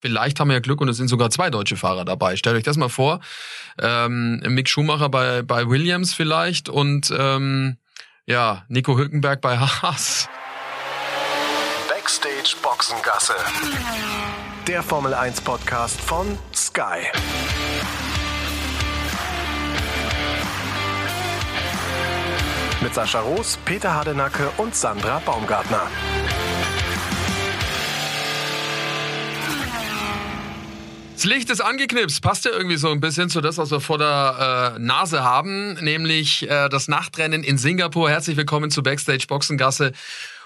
Vielleicht haben wir ja Glück und es sind sogar zwei deutsche Fahrer dabei. Stellt euch das mal vor. Ähm, Mick Schumacher bei, bei Williams vielleicht und ähm, ja, Nico Hülkenberg bei Haas. Backstage Boxengasse. Der Formel 1 Podcast von Sky. Mit Sascha Roos, Peter Hardenacke und Sandra Baumgartner. Das Licht ist angeknipst, passt ja irgendwie so ein bisschen zu das, was wir vor der äh, Nase haben, nämlich äh, das Nachtrennen in Singapur. Herzlich willkommen zu Backstage Boxengasse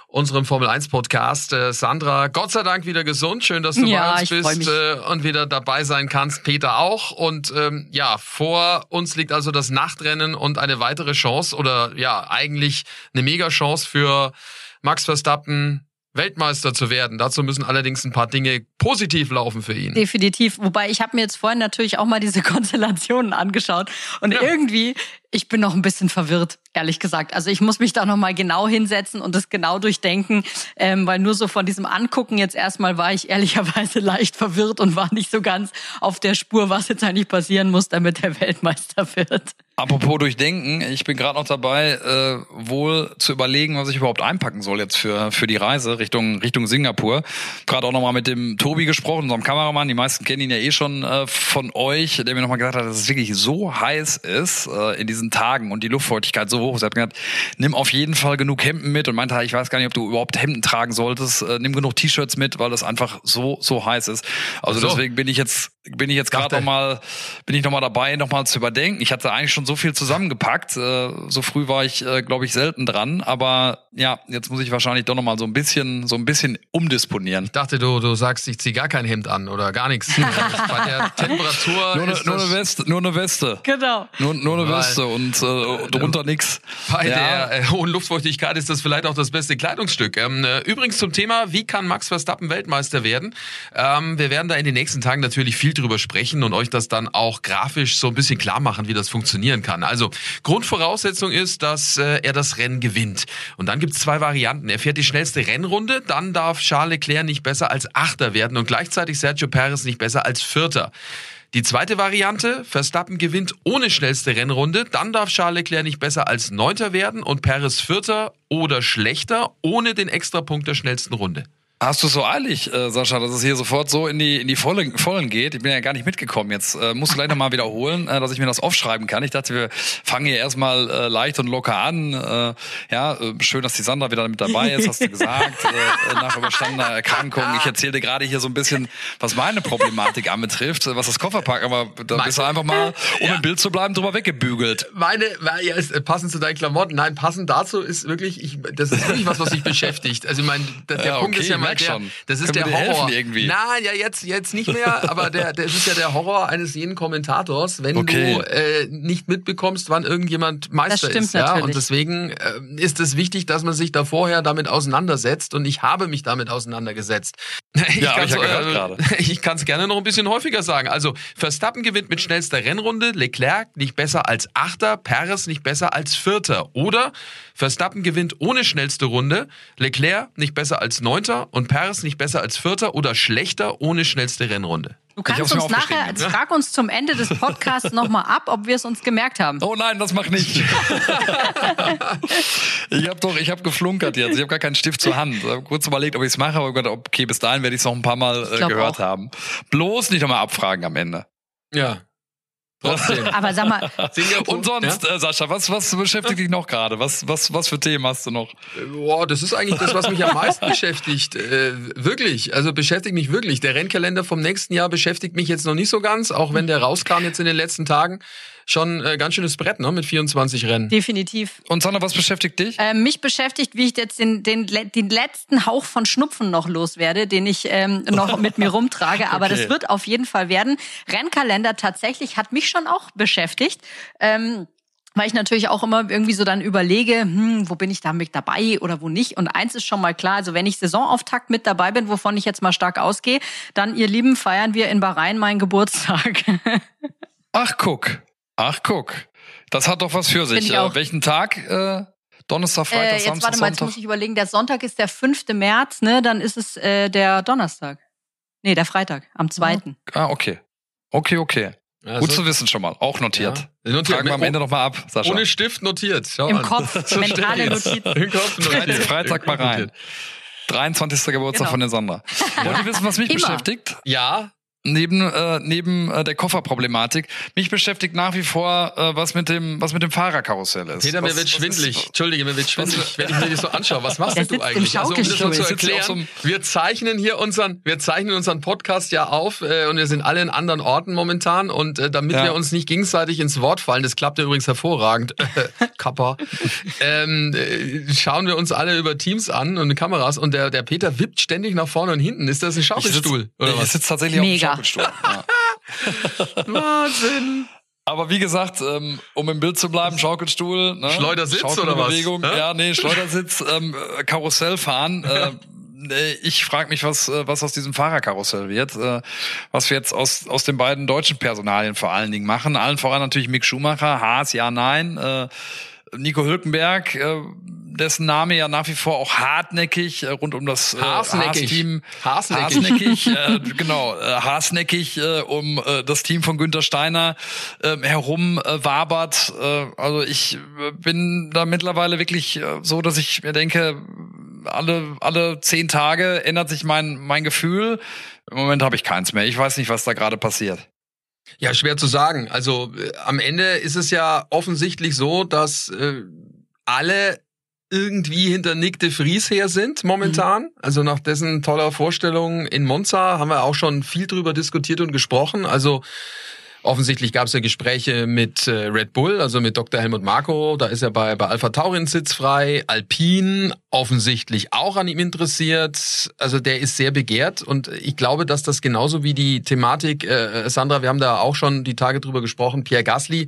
unserem Formel 1 Podcast. Äh, Sandra, Gott sei Dank wieder gesund. Schön, dass du ja, bei uns bist äh, und wieder dabei sein kannst. Peter auch. Und ähm, ja, vor uns liegt also das Nachtrennen und eine weitere Chance oder ja, eigentlich eine Mega-Chance für Max Verstappen, Weltmeister zu werden. Dazu müssen allerdings ein paar Dinge positiv laufen für ihn. Definitiv. Wobei ich habe mir jetzt vorhin natürlich auch mal diese Konstellationen angeschaut und ja. irgendwie ich bin noch ein bisschen verwirrt, ehrlich gesagt. Also ich muss mich da noch mal genau hinsetzen und das genau durchdenken, ähm, weil nur so von diesem Angucken jetzt erstmal war ich ehrlicherweise leicht verwirrt und war nicht so ganz auf der Spur, was jetzt eigentlich passieren muss, damit der Weltmeister wird. Apropos durchdenken, ich bin gerade noch dabei, äh, wohl zu überlegen, was ich überhaupt einpacken soll jetzt für für die Reise Richtung Richtung Singapur. Gerade auch noch mal mit dem Tobi gesprochen, unserem Kameramann. Die meisten kennen ihn ja eh schon äh, von euch, der mir noch mal gesagt hat, dass es wirklich so heiß ist äh, in diesem diesen Tagen und die Luftfeuchtigkeit so hoch ist. Er hat gesagt, nimm auf jeden Fall genug Hemden mit und meinte, ich weiß gar nicht, ob du überhaupt Hemden tragen solltest. Äh, nimm genug T-Shirts mit, weil das einfach so so heiß ist. Also so. deswegen bin ich jetzt bin ich jetzt gerade noch mal bin ich noch mal dabei, noch mal zu überdenken. Ich hatte eigentlich schon so viel zusammengepackt. Äh, so früh war ich, äh, glaube ich, selten dran. Aber ja, jetzt muss ich wahrscheinlich doch noch mal so ein bisschen so ein bisschen umdisponieren. Ich dachte, du du sagst, ich zieh gar kein Hemd an oder gar nichts. Bei der Temperatur nur, ne, nur eine Weste, nur eine Weste. Genau. Nur, nur eine Weste und äh, drunter nix. Bei ja. der äh, hohen Luftfeuchtigkeit ist das vielleicht auch das beste Kleidungsstück. Ähm, äh, übrigens zum Thema, wie kann Max Verstappen Weltmeister werden? Ähm, wir werden da in den nächsten Tagen natürlich viel drüber sprechen und euch das dann auch grafisch so ein bisschen klar machen, wie das funktionieren kann. Also Grundvoraussetzung ist, dass äh, er das Rennen gewinnt. Und dann gibt es zwei Varianten. Er fährt die schnellste Rennrunde, dann darf Charles Leclerc nicht besser als Achter werden und gleichzeitig Sergio Perez nicht besser als Vierter. Die zweite Variante, Verstappen gewinnt ohne schnellste Rennrunde, dann darf Charles Leclerc nicht besser als Neunter werden und Perez Vierter oder schlechter ohne den Extrapunkt der schnellsten Runde. Hast du so eilig, äh, Sascha, dass es hier sofort so in die in die Vollen, Vollen geht? Ich bin ja gar nicht mitgekommen. Jetzt äh, musst du gleich nochmal wiederholen, äh, dass ich mir das aufschreiben kann. Ich dachte, wir fangen hier erstmal äh, leicht und locker an. Äh, ja, äh, schön, dass die Sandra wieder mit dabei ist, hast du gesagt, äh, nach überstandener Erkrankung. Ich erzähle dir gerade hier so ein bisschen, was meine Problematik anbetrifft, was das Kofferpack, aber da bist du einfach mal, um ja. im Bild zu bleiben, drüber weggebügelt. Meine, ja, ist, äh, passend zu deinen Klamotten. Nein, passend dazu ist wirklich, ich, das ist wirklich was, was mich beschäftigt. Also ich meine, der, der ja, Punkt ist ja mal der, schon. Das ist Können der Horror. Irgendwie? Nein, ja, jetzt, jetzt nicht mehr, aber der, das ist ja der Horror eines jeden Kommentators, wenn okay. du äh, nicht mitbekommst, wann irgendjemand Meister das ist. Ja? Und deswegen äh, ist es wichtig, dass man sich da vorher damit auseinandersetzt und ich habe mich damit auseinandergesetzt. Ich ja, kann es ja äh, gerne noch ein bisschen häufiger sagen. Also Verstappen gewinnt mit schnellster Rennrunde, Leclerc nicht besser als Achter, Perez nicht besser als Vierter. Oder Verstappen gewinnt ohne schnellste Runde, Leclerc nicht besser als Neunter und Perez nicht besser als Vierter oder schlechter ohne schnellste Rennrunde. Du kannst uns nachher, ne? frag uns zum Ende des Podcasts nochmal ab, ob wir es uns gemerkt haben. Oh nein, das mach nicht. ich habe doch, ich habe geflunkert jetzt. Ich habe gar keinen Stift zur Hand. Ich hab kurz überlegt, ob ich es mache, aber Gott, okay, bis dahin werde ich es noch ein paar Mal äh, gehört auch. haben. Bloß nicht nochmal abfragen am Ende. Ja, Trotzdem. Aber sag mal. Und sonst, ja? äh, Sascha, was, was beschäftigt dich noch gerade? Was, was, was für Themen hast du noch? Boah, das ist eigentlich das, was mich am meisten beschäftigt. Äh, wirklich. Also beschäftigt mich wirklich. Der Rennkalender vom nächsten Jahr beschäftigt mich jetzt noch nicht so ganz, auch wenn der rauskam jetzt in den letzten Tagen schon äh, ganz schönes Brett, ne? Mit 24 Rennen. Definitiv. Und Sandra, was beschäftigt dich? Äh, mich beschäftigt, wie ich jetzt den, den, den letzten Hauch von Schnupfen noch loswerde, den ich ähm, noch mit mir rumtrage. Aber okay. das wird auf jeden Fall werden. Rennkalender tatsächlich hat mich schon auch beschäftigt. Ähm, weil ich natürlich auch immer irgendwie so dann überlege, hm, wo bin ich da mit dabei oder wo nicht. Und eins ist schon mal klar, also wenn ich Saisonauftakt mit dabei bin, wovon ich jetzt mal stark ausgehe, dann, ihr Lieben, feiern wir in Bahrain meinen Geburtstag. Ach, guck. Ach, guck. Das hat doch was für sich. Äh, welchen Tag? Äh, Donnerstag, Freitag, äh, jetzt Samstag, warte mal, jetzt muss ich überlegen. Der Sonntag ist der 5. März, ne? Dann ist es äh, der Donnerstag. Nee, der Freitag, am zweiten. Ah, okay. Okay, okay. Also, Gut zu wissen schon mal. Auch notiert. Ja. Notiert. Fragen wir am Ende nochmal ab, Sascha. Ohne Stift notiert. Schau Im an. Kopf, So mentale. Notizen. Im Kopf notiert. Freitag mal rein. Notiert. 23. Geburtstag Genau. von der Sandra. Wollt ihr wissen, was mich Immer. beschäftigt? Ja, Neben, äh, neben äh, der Kofferproblematik. Mich beschäftigt nach wie vor, äh, was mit dem, was mit dem Fahrerkarussell ist. Peter, was, mir wird schwindlig. Ist, Entschuldige, mir wird schwindelig, wenn ich mir das so anschaue. Was machst du sitzt im eigentlich? Also, um das mal zu so erklären, einem- wir zeichnen hier unseren, wir zeichnen unseren Podcast ja auf äh, und wir sind alle in anderen Orten momentan und äh, damit Ja. wir uns nicht gegenseitig ins Wort fallen, das klappt ja übrigens hervorragend, Kappa, ähm, äh, schauen wir uns alle über Teams an und Kameras und der, der Peter wippt ständig nach vorne und hinten. Ist das ein ich Schaukelstuhl? sitze oder ich was? sitz tatsächlich Mega. auf dem Schaukelstuhl. Ja. Wahnsinn. Aber wie gesagt, ähm, um im Bild zu bleiben, Schaukelstuhl, ne? Schleudersitz oder was? Ja, nee, Schleudersitz, ähm, äh, Karussell fahren. Äh, nee, ich frage mich, was, äh, was aus diesem Fahrerkarussell wird, äh, was wir jetzt aus, aus den beiden deutschen Personalien vor allen Dingen machen. Allen voran natürlich Mick Schumacher, Haas, ja, nein. Äh, Nico Hülkenberg, äh, dessen Name ja nach wie vor auch hartnäckig äh, rund um das äh. Haas-Team Haasneckig. Haasneckig, äh, genau, äh, Haasneckig äh, um äh, das Team von Günter Steiner äh, herum äh, wabert. Äh, also ich äh, bin da mittlerweile wirklich äh, so, dass ich mir denke, alle alle zehn Tage ändert sich mein mein Gefühl. Im Moment habe ich keins mehr. Ich weiß nicht, was da gerade passiert. Ja, schwer zu sagen. Also äh, am Ende ist es ja offensichtlich so, dass äh, alle irgendwie hinter Nick de Vries her sind momentan. Also nach dessen toller Vorstellung in Monza haben wir auch schon viel drüber diskutiert und gesprochen. Also Offensichtlich gab es ja Gespräche mit äh, Red Bull, also mit Dr. Helmut Marko. Da ist er bei, bei Alpha Taurin sitzfrei. Alpine offensichtlich auch an ihm interessiert. Also der ist sehr begehrt. Und ich glaube, dass das genauso wie die Thematik, äh, Sandra, wir haben da auch schon die Tage drüber gesprochen, Pierre Gasly,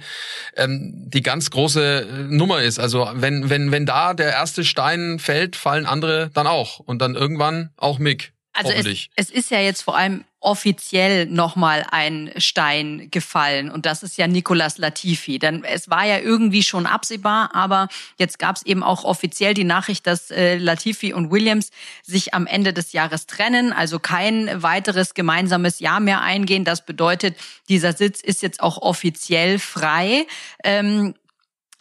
ähm, die ganz große äh, Nummer ist. Also wenn, wenn, wenn da der erste Stein fällt, fallen andere dann auch. Und dann irgendwann auch Mick. Also es, es ist ja jetzt vor allem offiziell nochmal ein Stein gefallen und das ist ja Nicolas Latifi. Denn es war ja irgendwie schon absehbar, aber jetzt gab es eben auch offiziell die Nachricht, dass äh, Latifi und Williams sich am Ende des Jahres trennen, also kein weiteres gemeinsames Jahr mehr eingehen. Das bedeutet, dieser Sitz ist jetzt auch offiziell frei. Ähm,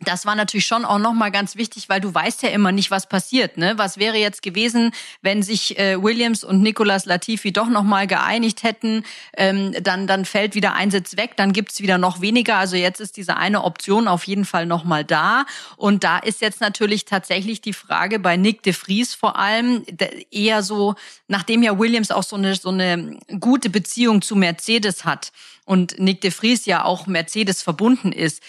das war natürlich schon auch nochmal ganz wichtig, weil du weißt ja immer nicht, was passiert. Ne? Was wäre jetzt gewesen, wenn sich äh, Williams und Nicolas Latifi doch nochmal geeinigt hätten? Ähm, dann, dann fällt wieder ein Sitz weg, dann gibt's wieder noch weniger. Also jetzt ist diese eine Option auf jeden Fall nochmal da. Und da ist jetzt natürlich tatsächlich die Frage bei Nick de Vries vor allem eher so, nachdem ja Williams auch so eine, so eine gute Beziehung zu Mercedes hat und Nick de Vries ja auch Mercedes verbunden ist,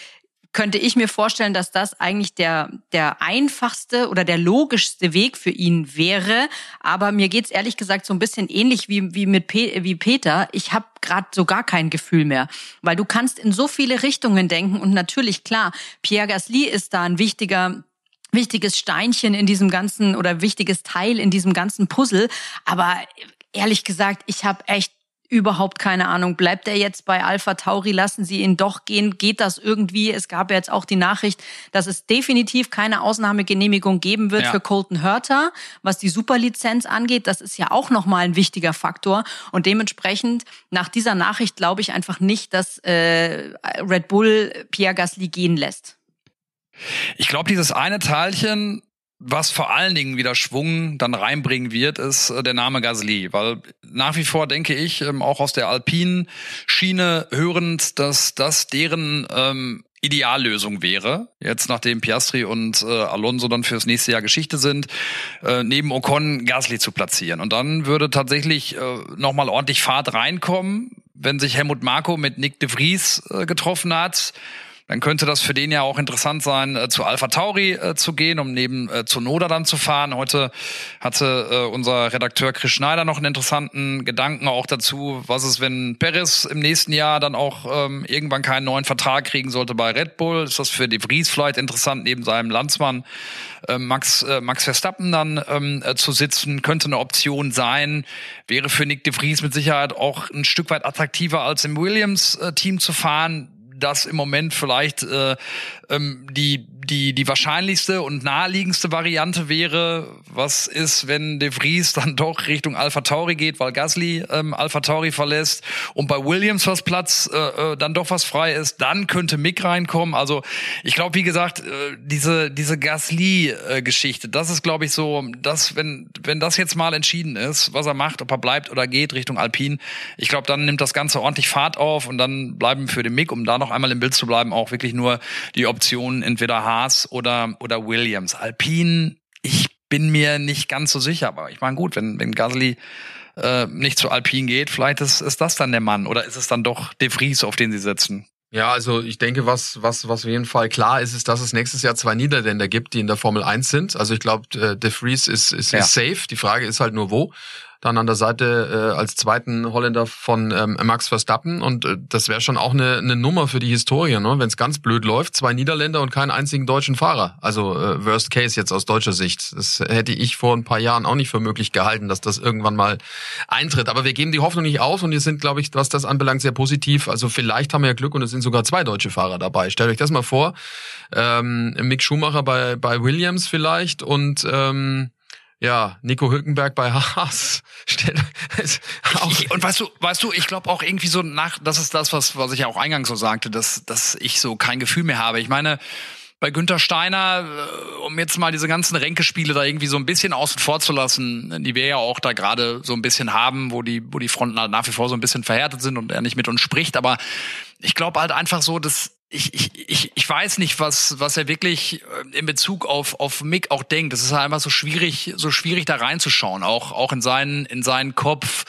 könnte ich mir vorstellen, dass das eigentlich der, der einfachste oder der logischste Weg für ihn wäre. Aber mir geht's ehrlich gesagt so ein bisschen ähnlich wie, wie mit Pe wie Peter. Ich habe gerade so gar kein Gefühl mehr. Weil du kannst in so viele Richtungen denken und natürlich, klar, Pierre Gasly ist da ein wichtiger wichtiges Steinchen in diesem ganzen oder wichtiges Teil in diesem ganzen Puzzle. Aber ehrlich gesagt, ich habe echt überhaupt keine Ahnung. Bleibt er jetzt bei Alpha Tauri? Lassen Sie ihn doch gehen? Geht das irgendwie? Es gab ja jetzt auch die Nachricht, dass es definitiv keine Ausnahmegenehmigung geben wird Ja. für Colton Hurter, was die Superlizenz angeht. Das ist ja auch nochmal ein wichtiger Faktor. Und dementsprechend, nach dieser Nachricht glaube ich einfach nicht, dass äh, Red Bull Pierre Gasly gehen lässt. Ich glaube, dieses eine Teilchen, was vor allen Dingen wieder Schwung dann reinbringen wird, ist äh, der Name Gasly. Weil nach wie vor denke ich, ähm, auch aus der alpinen Schiene hörend, dass das deren ähm, Ideallösung wäre. Jetzt nachdem Piastri und äh, Alonso dann fürs nächste Jahr Geschichte sind, äh, neben Ocon Gasly zu platzieren. Und dann würde tatsächlich äh, nochmal ordentlich Fahrt reinkommen, wenn sich Helmut Marko mit Nick de Vries äh, getroffen hat dann könnte das für den ja auch interessant sein, äh, zu Alpha Tauri äh, zu gehen, um neben äh, zu Noda dann zu fahren. Heute hatte äh, unser Redakteur Chris Schneider noch einen interessanten Gedanken auch dazu, was ist, wenn Perez im nächsten Jahr dann auch ähm, irgendwann keinen neuen Vertrag kriegen sollte bei Red Bull. Ist das für De Vries vielleicht interessant, neben seinem Landsmann äh, Max, äh, Max Verstappen dann ähm, äh, zu sitzen? Könnte eine Option sein. Wäre für Nick De Vries mit Sicherheit auch ein Stück weit attraktiver, als im Williams-Team zu fahren dass im Moment vielleicht äh, ähm, die die, die wahrscheinlichste und naheliegendste Variante wäre, was ist, wenn De Vries dann doch Richtung Alpha Tauri geht, weil Gasly ähm, Alpha Tauri verlässt und bei Williams was Platz äh, äh, dann doch was frei ist, dann könnte Mick reinkommen. Also ich glaube, wie gesagt, äh, diese diese Gasly-Geschichte, das ist, glaube ich, so, dass wenn wenn das jetzt mal entschieden ist, was er macht, ob er bleibt oder geht Richtung Alpine, ich glaube, dann nimmt das Ganze ordentlich Fahrt auf und dann bleiben für den Mick, um da noch einmal im Bild zu bleiben, auch wirklich nur die Optionen entweder Haas oder oder Williams. Alpine, ich bin mir nicht ganz so sicher, aber ich meine gut, wenn wenn Gasly äh, nicht zu Alpine geht, vielleicht ist, ist das dann der Mann oder ist es dann doch De Vries, auf den sie setzen? Ja, also ich denke, was, was, was auf jeden Fall klar ist, ist, dass es nächstes Jahr zwei Niederländer gibt, die in der Formel 1 sind. Also ich glaube, äh, De Vries ist, ist, ja. ist safe. Die Frage ist halt nur wo dann an der Seite äh, als zweiten Holländer von ähm, Max Verstappen. Und äh, das wäre schon auch eine, eine Nummer für die Historie, ne? wenn es ganz blöd läuft. Zwei Niederländer und keinen einzigen deutschen Fahrer. Also äh, Worst Case jetzt aus deutscher Sicht. Das hätte ich vor ein paar Jahren auch nicht für möglich gehalten, dass das irgendwann mal eintritt. Aber wir geben die Hoffnung nicht auf und wir sind, glaube ich, was das anbelangt, sehr positiv. Also vielleicht haben wir ja Glück und es sind sogar zwei deutsche Fahrer dabei. Stellt euch das mal vor. Ähm, Mick Schumacher bei, bei Williams vielleicht und ähm, ja, Nico Hülkenberg bei Haas. und weißt du, weißt du, ich glaube auch irgendwie so nach, das ist das, was, was ich ja auch eingangs so sagte, dass, dass ich so kein Gefühl mehr habe. Ich meine, bei Günther Steiner, äh, um jetzt mal diese ganzen Ränkespiele da irgendwie so ein bisschen außen vor zu lassen, die wir ja auch da gerade so ein bisschen haben, wo die, wo die Fronten halt nach wie vor so ein bisschen verhärtet sind und er nicht mit uns spricht. Aber ich glaube halt einfach so, dass ich, ich, ich, ich weiß nicht, was, was er wirklich äh, in Bezug auf, auf Mick auch denkt. Das ist halt einfach so schwierig, so schwierig da reinzuschauen, auch, auch in seinen, in seinen Kopf.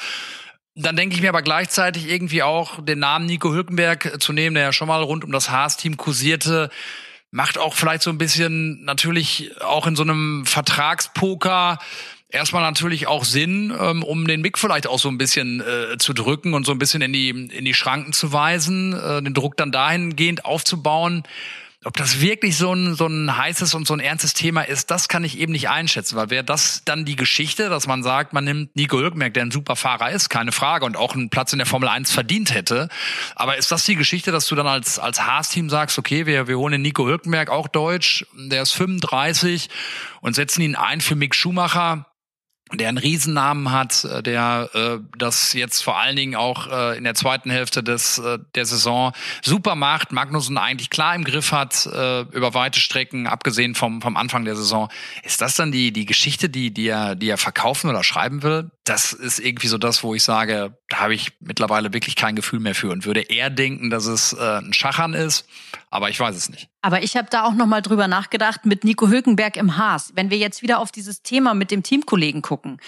Dann denke ich mir aber gleichzeitig irgendwie auch, den Namen Nico Hülkenberg zu nehmen, der ja schon mal rund um das Haas-Team kursierte, macht auch vielleicht so ein bisschen natürlich auch in so einem Vertragspoker erstmal natürlich auch Sinn, ähm, um den Mick vielleicht auch so ein bisschen äh, zu drücken und so ein bisschen in die, in die Schranken zu weisen, äh, den Druck dann dahingehend aufzubauen. Ob das wirklich so ein, so ein heißes und so ein ernstes Thema ist, das kann ich eben nicht einschätzen, weil wäre das dann die Geschichte, dass man sagt, man nimmt Nico Hülkenberg, der ein super Fahrer ist, keine Frage, und auch einen Platz in der Formel 1 verdient hätte. Aber ist das die Geschichte, dass du dann als, als Haas-Team sagst, okay, wir, wir holen den Nico Hülkenberg, auch deutsch, der ist 35 und setzen ihn ein für Mick Schumacher? Der einen Riesennamen hat, äh, der äh, das jetzt vor allen Dingen auch äh, in der zweiten Hälfte des äh, der Saison super macht, Magnussen eigentlich klar im Griff hat äh, über weite Strecken, abgesehen vom vom Anfang der Saison. Ist das dann die die Geschichte, die die er die er verkaufen oder schreiben will? Das ist irgendwie so das, wo ich sage, da habe ich mittlerweile wirklich kein Gefühl mehr für und würde eher denken, dass es äh, ein Schachern ist, aber ich weiß es nicht. Aber ich habe da auch noch mal drüber nachgedacht mit Nico Hülkenberg im Haas. Wenn wir jetzt wieder auf dieses Thema mit dem Teamkollegen gucken.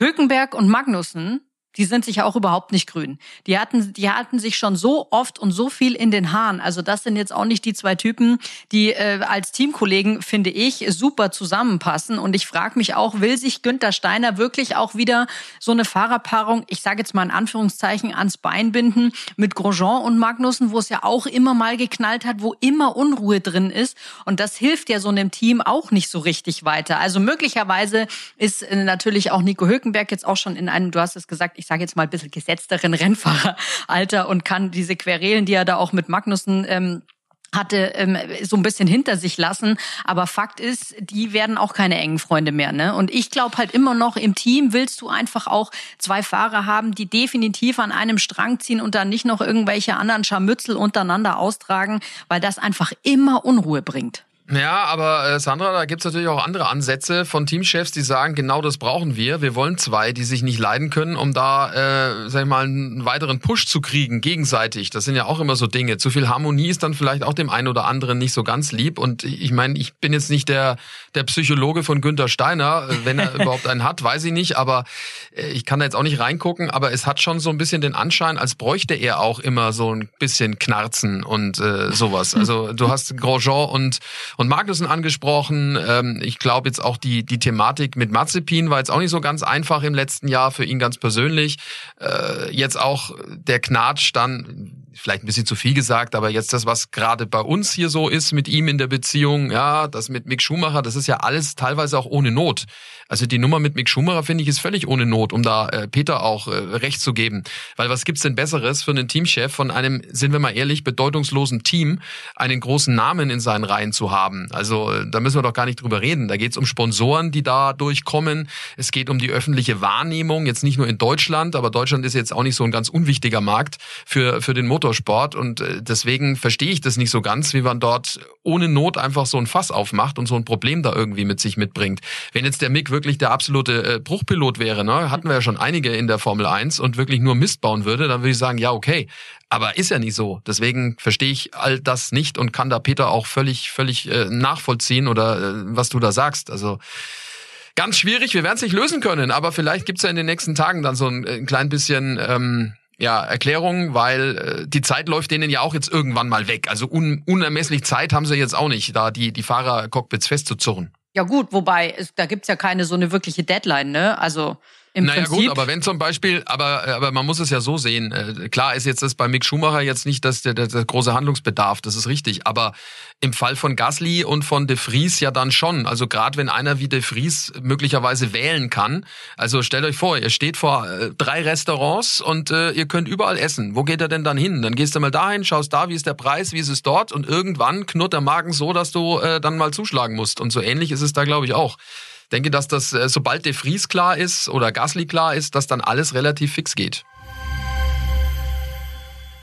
Hülkenberg und Magnussen die sind sich auch überhaupt nicht grün. Die hatten, die hatten sich schon so oft und so viel in den Haaren. Also das sind jetzt auch nicht die zwei Typen, die äh, als Teamkollegen, finde ich, super zusammenpassen. Und ich frage mich auch, will sich Günther Steiner wirklich auch wieder so eine Fahrerpaarung, ich sage jetzt mal in Anführungszeichen, ans Bein binden mit Grosjean und Magnussen, wo es ja auch immer mal geknallt hat, wo immer Unruhe drin ist. Und das hilft ja so einem Team auch nicht so richtig weiter. Also möglicherweise ist äh, natürlich auch Nico Hülkenberg jetzt auch schon in einem, du hast es gesagt, ich sage jetzt mal ein bisschen gesetzteren Rennfahreralter und kann diese Querelen, die er da auch mit Magnussen ähm, hatte ähm, so ein bisschen hinter sich lassen. Aber Fakt ist, die werden auch keine engen Freunde mehr. Ne? Und ich glaube halt immer noch, im Team willst du einfach auch zwei Fahrer haben, die definitiv an einem Strang ziehen und dann nicht noch irgendwelche anderen Scharmützel untereinander austragen, weil das einfach immer Unruhe bringt. Ja, aber äh, Sandra, da gibt's natürlich auch andere Ansätze von Teamchefs, die sagen, genau das brauchen wir. Wir wollen zwei, die sich nicht leiden können, um da, äh, sag ich mal, einen weiteren Push zu kriegen, gegenseitig. Das sind ja auch immer so Dinge. Zu viel Harmonie ist dann vielleicht auch dem einen oder anderen nicht so ganz lieb. Und ich meine, ich bin jetzt nicht der, der Psychologe von Günther Steiner. Äh, wenn er überhaupt einen hat, weiß ich nicht. Aber äh, ich kann da jetzt auch nicht reingucken. Aber es hat schon so ein bisschen den Anschein, als bräuchte er auch immer so ein bisschen Knarzen und äh, sowas. Also du hast Grosjean und und Magnussen angesprochen. Ähm, ich glaube jetzt auch die, die Thematik mit Mazepin war jetzt auch nicht so ganz einfach im letzten Jahr für ihn ganz persönlich. Äh, jetzt auch der Knatsch dann vielleicht ein bisschen zu viel gesagt, aber jetzt das, was gerade bei uns hier so ist mit ihm in der Beziehung, ja, das mit Mick Schumacher, das ist ja alles teilweise auch ohne Not. Also die Nummer mit Mick Schumacher finde ich ist völlig ohne Not, um da äh, Peter auch äh, recht zu geben. Weil was gibt's denn Besseres für einen Teamchef von einem, sind wir mal ehrlich, bedeutungslosen Team, einen großen Namen in seinen Reihen zu haben? Also äh, da müssen wir doch gar nicht drüber reden. Da geht's um Sponsoren, die da durchkommen. Es geht um die öffentliche Wahrnehmung, jetzt nicht nur in Deutschland, aber Deutschland ist jetzt auch nicht so ein ganz unwichtiger Markt für, für den Motorsport. Und äh, deswegen verstehe ich das nicht so ganz, wie man dort ohne Not einfach so ein Fass aufmacht und so ein Problem da irgendwie mit sich mitbringt. Wenn jetzt der Mick wirklich der absolute äh, Bruchpilot wäre, ne, hatten wir ja schon einige in der Formel 1 und wirklich nur Mist bauen würde, dann würde ich sagen, ja, okay. Aber ist ja nicht so. Deswegen verstehe ich all das nicht und kann da Peter auch völlig, völlig äh, nachvollziehen oder äh, was du da sagst. Also ganz schwierig, wir werden es nicht lösen können, aber vielleicht gibt's ja in den nächsten Tagen dann so ein, ein klein bisschen ähm, ja, Erklärung, weil äh, die Zeit läuft denen ja auch jetzt irgendwann mal weg. Also un unermesslich Zeit haben sie jetzt auch nicht, da die, die Fahrercockpits festzuzurren. Ja gut, wobei, es, da gibt's ja keine so eine wirkliche Deadline, ne? Also im naja Prinzip, gut, aber wenn zum Beispiel, aber, aber man muss es ja so sehen, äh, klar ist jetzt das bei Mick Schumacher jetzt nicht das, der, der, der große Handlungsbedarf, das ist richtig, aber im Fall von Gasly und von De Vries ja dann schon, also gerade wenn einer wie De Vries möglicherweise wählen kann, also stellt euch vor, ihr steht vor äh, drei Restaurants und äh, ihr könnt überall essen, wo geht er denn dann hin? Dann gehst du mal dahin, schaust da, wie ist der Preis, wie ist es dort und irgendwann knurrt der Magen so, dass du äh, dann mal zuschlagen musst. Und so ähnlich ist es da glaube ich auch denke, dass das, äh, sobald De Vries klar ist oder Gasly klar ist, dass dann alles relativ fix geht.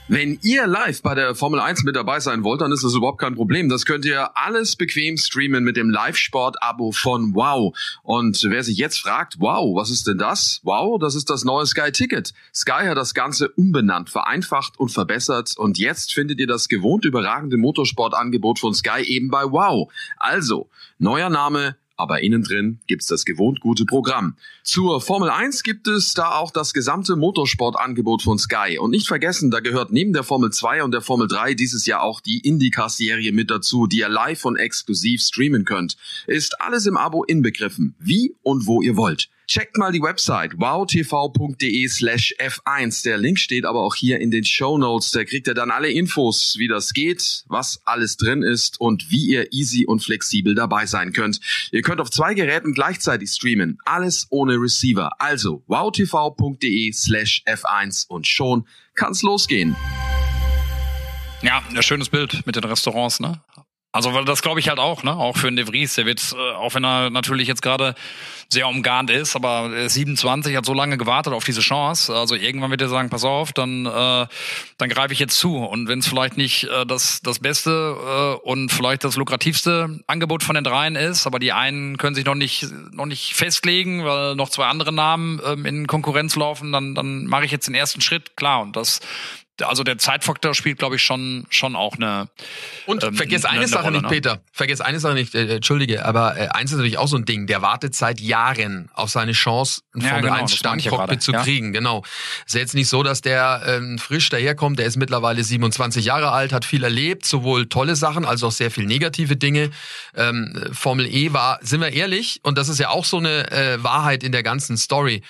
Wenn ihr live bei der Formel 1 mit dabei sein wollt, dann ist das überhaupt kein Problem. Das könnt ihr alles bequem streamen mit dem Live-Sport-Abo von Wow. Und wer sich jetzt fragt, wow, was ist denn das? Wow, das ist das neue Sky Ticket. Sky hat das Ganze umbenannt, vereinfacht und verbessert. Und jetzt findet ihr das gewohnt überragende Motorsportangebot von Sky eben bei Wow. Also, neuer Name, aber innen drin gibt's das gewohnt gute Programm. Zur Formel 1 gibt es da auch das gesamte Motorsportangebot von Sky. Und nicht vergessen, da gehört neben der Formel 2 und der Formel 3 dieses Jahr auch die IndyCar-Serie mit dazu, die ihr live und exklusiv streamen könnt. Ist alles im Abo inbegriffen, wie und wo ihr wollt. Checkt mal die Website wowtv.de slash F1. Der Link steht aber auch hier in den Show Notes. Da kriegt ihr dann alle Infos, wie das geht, was alles drin ist und wie ihr easy und flexibel dabei sein könnt. Ihr könnt auf zwei Geräten gleichzeitig streamen. Alles ohne Receiver. Also wowtv.de slash F1 und schon kann's losgehen. Ja, ein schönes Bild mit den Restaurants, ne? Also weil das glaube ich halt auch, ne? Auch für einen De Vries, der wird, äh, auch wenn er natürlich jetzt gerade sehr umgarnt ist, aber 27 hat so lange gewartet auf diese Chance. Also irgendwann wird er sagen, pass auf, dann äh, dann greife ich jetzt zu. Und wenn es vielleicht nicht äh, das das beste äh, und vielleicht das lukrativste Angebot von den dreien ist, aber die einen können sich noch nicht noch nicht festlegen, weil noch zwei andere Namen ähm, in Konkurrenz laufen, dann dann mache ich jetzt den ersten Schritt, klar. Und das also der Zeitfaktor spielt, glaube ich, schon schon auch eine. Und ähm, vergiss eine, eine Sache Rolle, nicht, ne? Peter. Vergiss eine Sache nicht, äh, entschuldige, aber äh, eins ist natürlich auch so ein Ding. Der wartet seit Jahren auf seine Chance, ein ja, Formel genau, 1 Standcockpit zu ja. kriegen. Genau. Ist ja jetzt nicht so, dass der ähm, frisch daherkommt. Der ist mittlerweile 27 Jahre alt, hat viel erlebt, sowohl tolle Sachen als auch sehr viel negative Dinge. Ähm, Formel E war, sind wir ehrlich, und das ist ja auch so eine äh, Wahrheit in der ganzen Story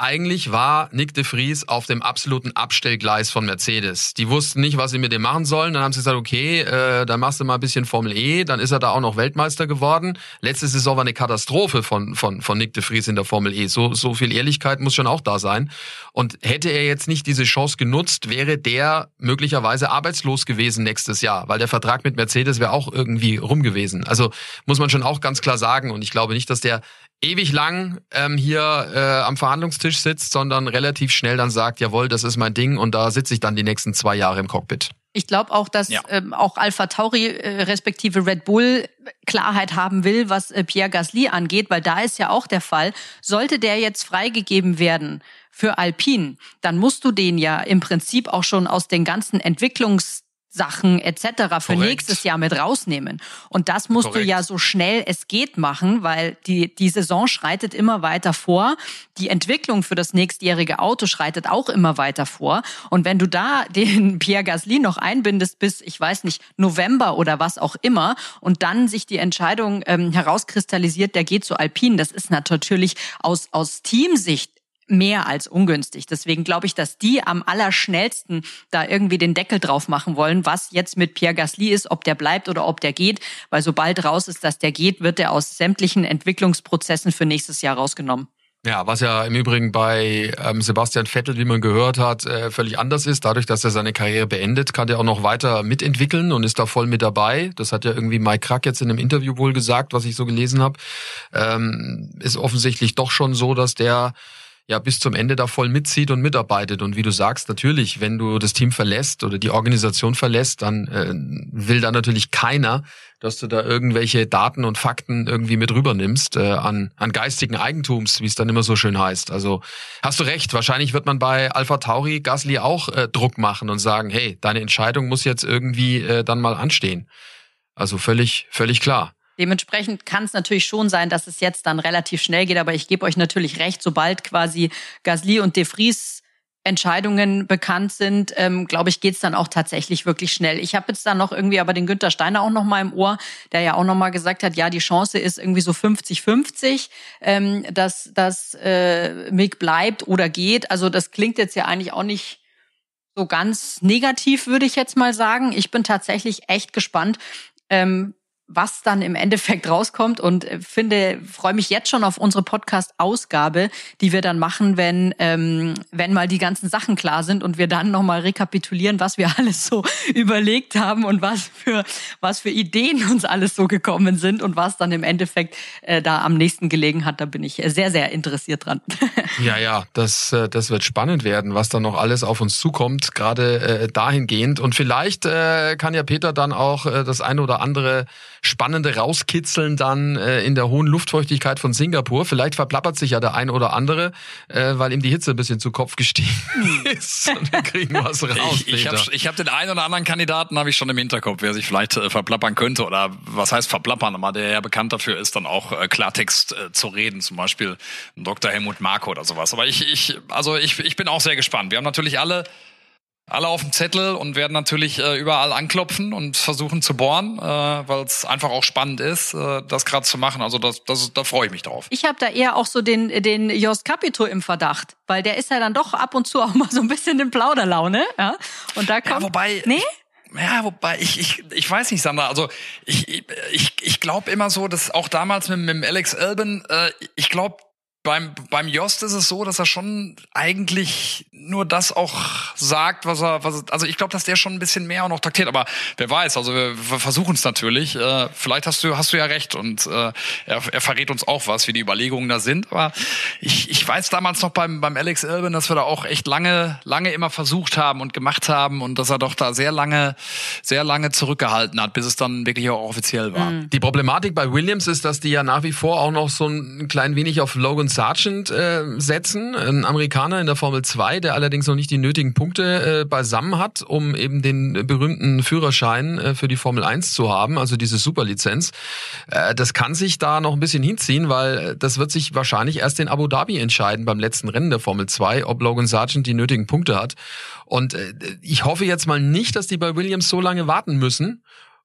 eigentlich war Nick de Vries auf dem absoluten Abstellgleis von Mercedes. Die wussten nicht, was sie mit dem machen sollen. Dann haben sie gesagt, okay, äh, dann machst du mal ein bisschen Formel E. Dann ist er da auch noch Weltmeister geworden. Letzte Saison war eine Katastrophe von, von, von Nick de Vries in der Formel E. So, so viel Ehrlichkeit muss schon auch da sein. Und hätte er jetzt nicht diese Chance genutzt, wäre der möglicherweise arbeitslos gewesen nächstes Jahr, weil der Vertrag mit Mercedes wäre auch irgendwie rum gewesen. Also muss man schon auch ganz klar sagen. Und ich glaube nicht, dass der ewig lang ähm, hier äh, am Verhandlungstisch sitzt, sondern relativ schnell dann sagt, jawohl, das ist mein Ding und da sitze ich dann die nächsten zwei Jahre im Cockpit. Ich glaube auch, dass ja. ähm, auch Alpha Tauri äh, respektive Red Bull Klarheit haben will, was äh, Pierre Gasly angeht, weil da ist ja auch der Fall, sollte der jetzt freigegeben werden für Alpine, dann musst du den ja im Prinzip auch schon aus den ganzen Entwicklungs Sachen etc. für Korrekt. nächstes Jahr mit rausnehmen. Und das musst Korrekt. du ja so schnell es geht machen, weil die, die Saison schreitet immer weiter vor. Die Entwicklung für das nächstjährige Auto schreitet auch immer weiter vor. Und wenn du da den Pierre Gasly noch einbindest bis, ich weiß nicht, November oder was auch immer und dann sich die Entscheidung ähm, herauskristallisiert, der geht zu Alpine, das ist natürlich aus, aus Teamsicht mehr als ungünstig. Deswegen glaube ich, dass die am allerschnellsten da irgendwie den Deckel drauf machen wollen, was jetzt mit Pierre Gasly ist, ob der bleibt oder ob der geht. Weil sobald raus ist, dass der geht, wird er aus sämtlichen Entwicklungsprozessen für nächstes Jahr rausgenommen. Ja, was ja im Übrigen bei ähm, Sebastian Vettel, wie man gehört hat, äh, völlig anders ist. Dadurch, dass er seine Karriere beendet, kann er auch noch weiter mitentwickeln und ist da voll mit dabei. Das hat ja irgendwie Mike Krack jetzt in einem Interview wohl gesagt, was ich so gelesen habe. Ähm, ist offensichtlich doch schon so, dass der ja bis zum Ende da voll mitzieht und mitarbeitet. Und wie du sagst, natürlich, wenn du das Team verlässt oder die Organisation verlässt, dann äh, will da natürlich keiner, dass du da irgendwelche Daten und Fakten irgendwie mit rübernimmst äh, an, an geistigen Eigentums, wie es dann immer so schön heißt. Also hast du recht, wahrscheinlich wird man bei Alpha Tauri Gasly auch äh, Druck machen und sagen, hey, deine Entscheidung muss jetzt irgendwie äh, dann mal anstehen. Also völlig, völlig klar. Dementsprechend kann es natürlich schon sein, dass es jetzt dann relativ schnell geht, aber ich gebe euch natürlich recht, sobald quasi Gasly und De Vries Entscheidungen bekannt sind, ähm, glaube ich, geht es dann auch tatsächlich wirklich schnell. Ich habe jetzt dann noch irgendwie aber den Günther Steiner auch noch mal im Ohr, der ja auch noch mal gesagt hat, ja, die Chance ist irgendwie so 50-50, ähm, dass, dass äh, Mick bleibt oder geht. Also das klingt jetzt ja eigentlich auch nicht so ganz negativ, würde ich jetzt mal sagen. Ich bin tatsächlich echt gespannt, ähm, was dann im Endeffekt rauskommt und äh, finde, freue mich jetzt schon auf unsere Podcast-Ausgabe, die wir dann machen, wenn, ähm, wenn mal die ganzen Sachen klar sind und wir dann nochmal rekapitulieren, was wir alles so überlegt haben und was für, was für Ideen uns alles so gekommen sind und was dann im Endeffekt äh, da am nächsten gelegen hat. Da bin ich sehr, sehr interessiert dran. ja, ja, das, äh, das wird spannend werden, was da noch alles auf uns zukommt, gerade äh, dahingehend. Und vielleicht äh, kann ja Peter dann auch äh, das eine oder andere Spannende rauskitzeln dann äh, in der hohen Luftfeuchtigkeit von Singapur. Vielleicht verplappert sich ja der eine oder andere, äh, weil ihm die Hitze ein bisschen zu Kopf gestiegen hm. ist. Und wir kriegen was raus. Ich, ich habe ich hab den einen oder anderen Kandidaten habe ich schon im Hinterkopf, wer sich vielleicht äh, verplappern könnte oder was heißt verplappern, aber der ja bekannt dafür ist, dann auch äh, Klartext äh, zu reden, zum Beispiel Dr. Helmut Marko oder sowas. Aber ich, ich, also ich, ich bin auch sehr gespannt. Wir haben natürlich alle alle auf dem Zettel und werden natürlich äh, überall anklopfen und versuchen zu bohren, äh, weil es einfach auch spannend ist, äh, das gerade zu machen. Also das, das, da freue ich mich drauf. Ich habe da eher auch so den, den Jost Capito im Verdacht, weil der ist ja dann doch ab und zu auch mal so ein bisschen in Plauderlaune. Ja? Und da kommt. Ja, wobei. Nee? Ja, wobei ich, ich, ich weiß nicht, Sandra, also ich, ich, ich glaube immer so, dass auch damals mit, mit Alex Alban, äh, ich glaube, beim, beim Jost ist es so, dass er schon eigentlich nur das auch sagt, was er, was, also ich glaube, dass der schon ein bisschen mehr auch noch taktiert, aber wer weiß, also wir, wir versuchen es natürlich. Äh, vielleicht hast du, hast du ja recht und äh, er, er verrät uns auch was, wie die Überlegungen da sind, aber ich, ich weiß damals noch beim, beim Alex Irvin, dass wir da auch echt lange, lange immer versucht haben und gemacht haben und dass er doch da sehr lange, sehr lange zurückgehalten hat, bis es dann wirklich auch offiziell war. Die Problematik bei Williams ist, dass die ja nach wie vor auch noch so ein klein wenig auf Logan Sargent äh, setzen, ein Amerikaner in der Formel 2, der allerdings noch nicht die nötigen Punkte äh, beisammen hat, um eben den berühmten Führerschein äh, für die Formel 1 zu haben, also diese Superlizenz. Äh, das kann sich da noch ein bisschen hinziehen, weil das wird sich wahrscheinlich erst in Abu Dhabi entscheiden beim letzten Rennen der Formel 2, ob Logan Sargent die nötigen Punkte hat. Und äh, ich hoffe jetzt mal nicht, dass die bei Williams so lange warten müssen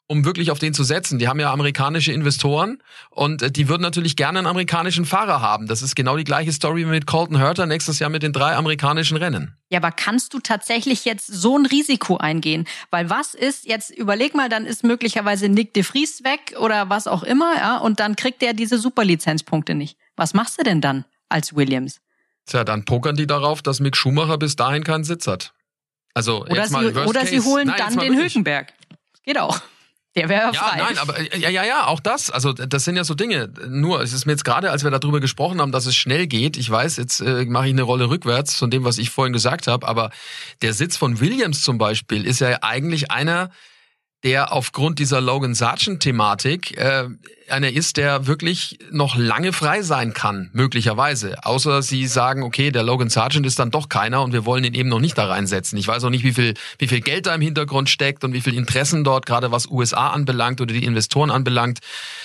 um wirklich auf den zu setzen. Die haben ja amerikanische Investoren und äh, die würden natürlich gerne einen amerikanischen Fahrer haben. Das ist genau die gleiche Story wie mit Colton Herter nächstes Jahr mit den drei amerikanischen Rennen. Ja, aber kannst du tatsächlich jetzt so ein Risiko eingehen? Weil was ist, jetzt überleg mal, dann ist möglicherweise Nick de Vries weg oder was auch immer, ja, und dann kriegt der diese Superlizenzpunkte nicht. Was machst du denn dann als Williams? Tja, dann pokern die darauf, dass Mick Schumacher bis dahin keinen Sitz hat. Also oder jetzt mal sie, oder Case. sie holen Nein, dann den wirklich. Hülkenberg. Geht auch. Der wäre ja, frei. nein, aber ja, ja, ja, auch das. Also das sind ja so Dinge. Nur, es ist mir jetzt gerade, als wir darüber gesprochen haben, dass es schnell geht. Ich weiß, jetzt äh, mache ich eine Rolle rückwärts von dem, was ich vorhin gesagt habe. Aber der Sitz von Williams zum Beispiel ist ja eigentlich einer, der aufgrund dieser Logan Sargent-Thematik äh, einer ist, der wirklich noch lange frei sein kann, möglicherweise. Außer sie sagen, okay, der Logan Sargent ist dann doch keiner und wir wollen ihn eben noch nicht da reinsetzen. Ich weiß auch nicht, wie viel, wie viel Geld da im Hintergrund steckt und wie viel Interessen dort, gerade was USA anbelangt oder die Investoren anbelangt.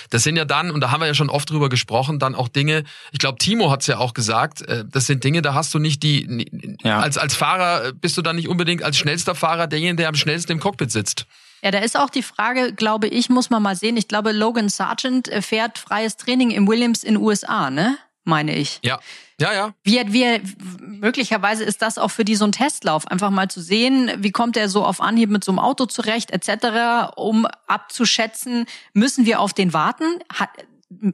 Das sind ja dann, und da haben wir ja schon oft drüber gesprochen, dann auch Dinge, ich glaube, Timo hat's ja auch gesagt, äh, das sind Dinge, da hast du nicht die, ja. als, als Fahrer bist du dann nicht unbedingt als schnellster Fahrer derjenige, der am schnellsten im Cockpit sitzt. Ja, da ist auch die Frage, glaube ich, muss man mal sehen. Ich glaube, Logan Sargent äh, fährt freies Training im Williams in USA, ne? meine ich. Ja. Ja, ja. Wir, wir, möglicherweise ist das auch für die so ein Testlauf, einfach mal zu sehen, wie kommt er so auf Anhieb mit so einem Auto zurecht, etc., um abzuschätzen, müssen wir auf den warten? Hat,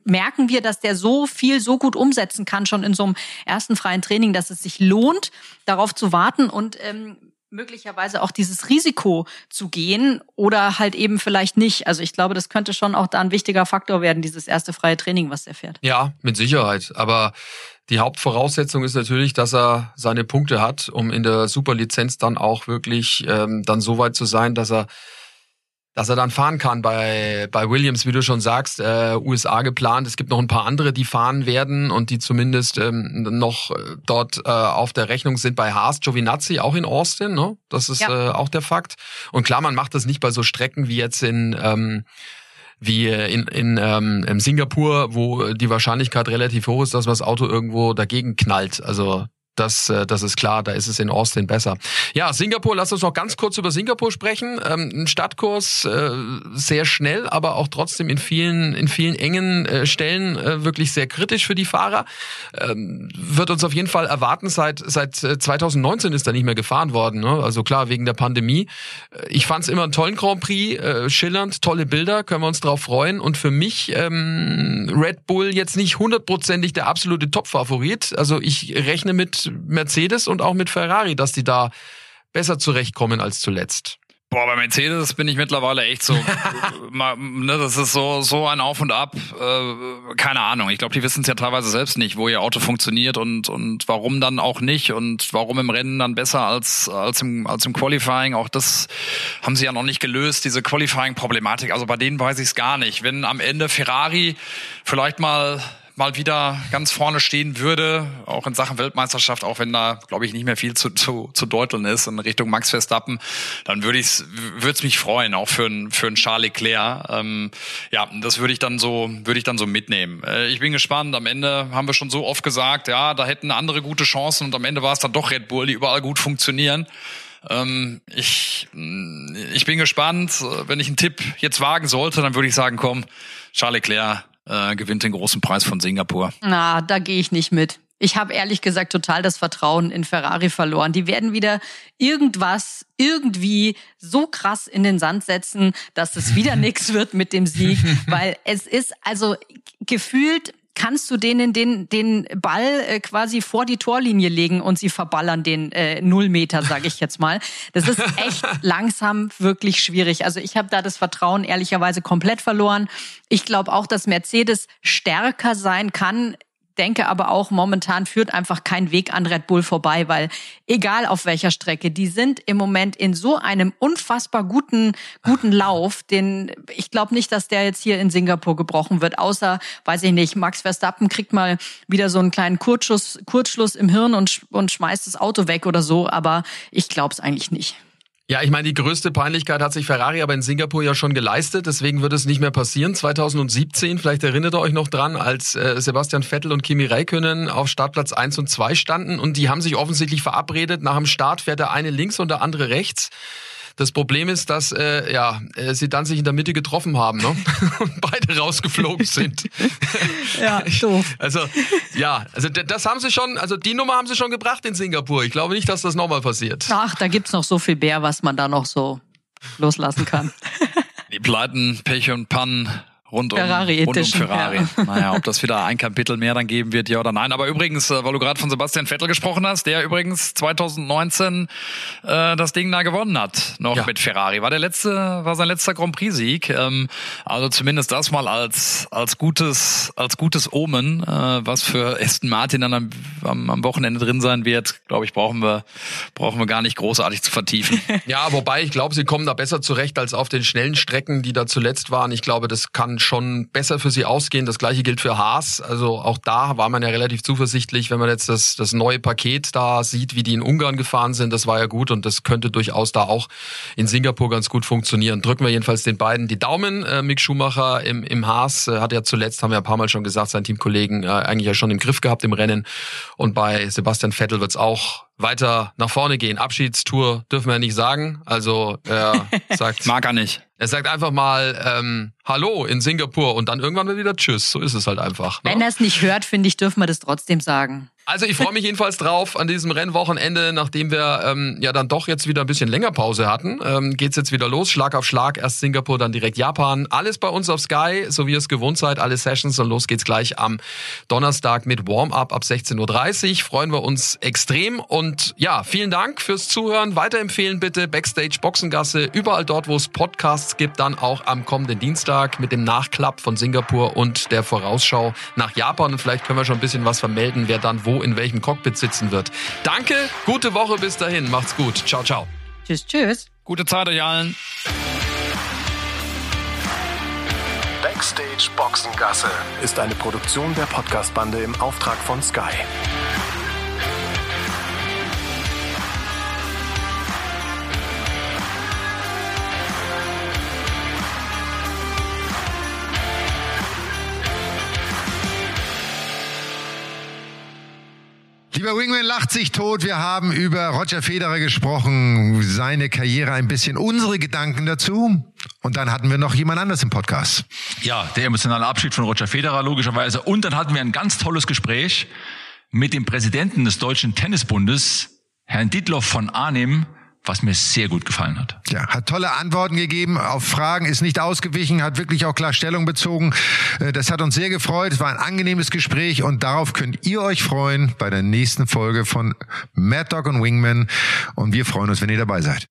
merken wir, dass der so viel so gut umsetzen kann, schon in so einem ersten freien Training, dass es sich lohnt, darauf zu warten und ähm, möglicherweise auch dieses Risiko zu gehen oder halt eben vielleicht nicht. Also ich glaube, das könnte schon auch da ein wichtiger Faktor werden, dieses erste freie Training, was er fährt. Ja, mit Sicherheit. Aber die Hauptvoraussetzung ist natürlich, dass er seine Punkte hat, um in der Superlizenz dann auch wirklich ähm, dann so weit zu sein, dass er dass er dann fahren kann bei, bei Williams, wie du schon sagst, äh, USA geplant. Es gibt noch ein paar andere, die fahren werden und die zumindest ähm, noch äh, dort äh, auf der Rechnung sind bei Haas, Giovinazzi, auch in Austin, ne? Das ist ja. äh, auch der Fakt. Und klar, man macht das nicht bei so Strecken wie jetzt in ähm, wie in, in, ähm, in Singapur, wo die Wahrscheinlichkeit relativ hoch ist, dass man das Auto irgendwo dagegen knallt. Also das, äh, das ist klar, da ist es in Austin besser. Ja, Singapur, lass uns noch ganz kurz über Singapur sprechen. Ähm, ein Stadtkurs äh, sehr schnell, aber auch trotzdem in vielen, in vielen engen äh, Stellen äh, wirklich sehr kritisch für die Fahrer. Ähm, wird uns auf jeden Fall erwarten, seit, seit 2019 ist da nicht mehr gefahren worden. Ne? Also klar, wegen der Pandemie. Ich fand es immer einen tollen Grand Prix, äh, schillernd, tolle Bilder, können wir uns drauf freuen. Und für mich ähm, Red Bull jetzt nicht hundertprozentig der absolute Top-Favorit. Also ich rechne mit Mercedes und auch mit Ferrari, dass die da besser zurechtkommen als zuletzt. Boah, bei Mercedes bin ich mittlerweile echt so, ne, das ist so so ein Auf und Ab. Äh, keine Ahnung. Ich glaube, die wissen es ja teilweise selbst nicht, wo ihr Auto funktioniert und und warum dann auch nicht und warum im Rennen dann besser als als im als im Qualifying. Auch das haben sie ja noch nicht gelöst, diese Qualifying-Problematik. Also bei denen weiß ich es gar nicht. Wenn am Ende Ferrari vielleicht mal mal wieder ganz vorne stehen würde, auch in Sachen Weltmeisterschaft, auch wenn da, glaube ich, nicht mehr viel zu, zu, zu deuteln ist in Richtung Max Verstappen, dann würde ich würde es mich freuen, auch für einen für einen Charles Leclerc. Ähm, ja, das würde ich dann so würde ich dann so mitnehmen. Äh, ich bin gespannt. Am Ende haben wir schon so oft gesagt, ja, da hätten andere gute Chancen und am Ende war es dann doch Red Bull, die überall gut funktionieren. Ähm, ich, ich bin gespannt. Wenn ich einen Tipp jetzt wagen sollte, dann würde ich sagen, komm, Charles Leclerc äh, gewinnt den großen Preis von Singapur. Na, da gehe ich nicht mit. Ich habe ehrlich gesagt total das Vertrauen in Ferrari verloren. Die werden wieder irgendwas irgendwie so krass in den Sand setzen, dass es wieder nichts wird mit dem Sieg, weil es ist also gefühlt kannst du denen den, den Ball äh, quasi vor die Torlinie legen und sie verballern den äh, Nullmeter, sage ich jetzt mal. Das ist echt langsam wirklich schwierig. Also ich habe da das Vertrauen ehrlicherweise komplett verloren. Ich glaube auch, dass Mercedes stärker sein kann denke aber auch, momentan führt einfach kein Weg an Red Bull vorbei, weil egal auf welcher Strecke, die sind im Moment in so einem unfassbar guten, guten Lauf, den ich glaube nicht, dass der jetzt hier in Singapur gebrochen wird, außer, weiß ich nicht, Max Verstappen kriegt mal wieder so einen kleinen Kurzschluss, Kurzschluss im Hirn und, und schmeißt das Auto weg oder so, aber ich glaube es eigentlich nicht. Ja, ich meine, die größte Peinlichkeit hat sich Ferrari aber in Singapur ja schon geleistet, deswegen wird es nicht mehr passieren. 2017, vielleicht erinnert ihr euch noch dran, als äh, Sebastian Vettel und Kimi Räikkönen auf Startplatz 1 und 2 standen und die haben sich offensichtlich verabredet, nach dem Start fährt der eine links und der andere rechts. Das Problem ist, dass äh, ja, äh, sie dann sich in der Mitte getroffen haben ne? und beide rausgeflogen sind. ja, doof. Also ja, also das haben sie schon, also die Nummer haben sie schon gebracht in Singapur. Ich glaube nicht, dass das nochmal passiert. Ach, da gibt's noch so viel Bär, was man da noch so loslassen kann. Die Pleiten, Pech und Pannen rund um, Ferrari rund um Ferrari. Ja. Naja, ob das wieder ein Kapitel mehr dann geben wird, ja oder nein. Aber übrigens, äh, weil du gerade von Sebastian Vettel gesprochen hast, der übrigens 2019 äh, das Ding da gewonnen hat, noch ja. mit Ferrari. War der letzte, war sein letzter Grand Prix-Sieg. Ähm, also zumindest das mal als als gutes als gutes Omen, äh, was für Aston Martin dann am, am, am Wochenende drin sein wird. Glaube ich, brauchen wir brauchen wir gar nicht großartig zu vertiefen. Ja, wobei ich glaube, sie kommen da besser zurecht als auf den schnellen Strecken, die da zuletzt waren. Ich glaube, das kann schon besser für sie ausgehen. Das gleiche gilt für Haas. Also auch da war man ja relativ zuversichtlich, wenn man jetzt das, das neue Paket da sieht, wie die in Ungarn gefahren sind. Das war ja gut und das könnte durchaus da auch in Singapur ganz gut funktionieren. Drücken wir jedenfalls den beiden die Daumen. Äh, Mick Schumacher im, im Haas äh, hat ja zuletzt, haben wir ein paar Mal schon gesagt, seinen Teamkollegen äh, eigentlich ja schon im Griff gehabt im Rennen. Und bei Sebastian Vettel wird es auch weiter nach vorne gehen. Abschiedstour dürfen wir ja nicht sagen. Also er sagt. Mag er nicht. Er sagt einfach mal ähm, Hallo in Singapur und dann irgendwann wieder Tschüss. So ist es halt einfach. Ne? Wenn er es nicht hört, finde ich, dürfen wir das trotzdem sagen. Also ich freue mich jedenfalls drauf an diesem Rennwochenende, nachdem wir ähm, ja dann doch jetzt wieder ein bisschen länger Pause hatten, ähm, geht's jetzt wieder los, Schlag auf Schlag, erst Singapur, dann direkt Japan. Alles bei uns auf Sky, so wie ihr es gewohnt seid, alle Sessions und los geht's gleich am Donnerstag mit Warm-up ab 16.30 Uhr. Freuen wir uns extrem und ja, vielen Dank fürs Zuhören. Weiterempfehlen bitte Backstage Boxengasse, überall dort, wo es Podcasts gibt, dann auch am kommenden Dienstag mit dem Nachklapp von Singapur und der Vorausschau nach Japan. Und vielleicht können wir schon ein bisschen was vermelden, wer dann wo in welchem Cockpit sitzen wird. Danke, gute Woche bis dahin. Macht's gut. Ciao, ciao. Tschüss, tschüss. Gute Zeit euch allen. Backstage Boxengasse ist eine Produktion der Podcastbande im Auftrag von Sky. Lieber Wingman lacht sich tot. Wir haben über Roger Federer gesprochen, seine Karriere ein bisschen, unsere Gedanken dazu. Und dann hatten wir noch jemand anders im Podcast. Ja, der emotionale Abschied von Roger Federer logischerweise. Und dann hatten wir ein ganz tolles Gespräch mit dem Präsidenten des Deutschen Tennisbundes, Herrn Dietloff von Arnim, was mir sehr gut gefallen hat. Ja, hat tolle Antworten gegeben auf Fragen, ist nicht ausgewichen, hat wirklich auch klar Stellung bezogen. Äh, das hat uns sehr gefreut. Es war ein angenehmes Gespräch und darauf könnt ihr euch freuen bei der nächsten Folge von Mad Dog und Wingman. Und wir freuen uns, wenn ihr dabei seid.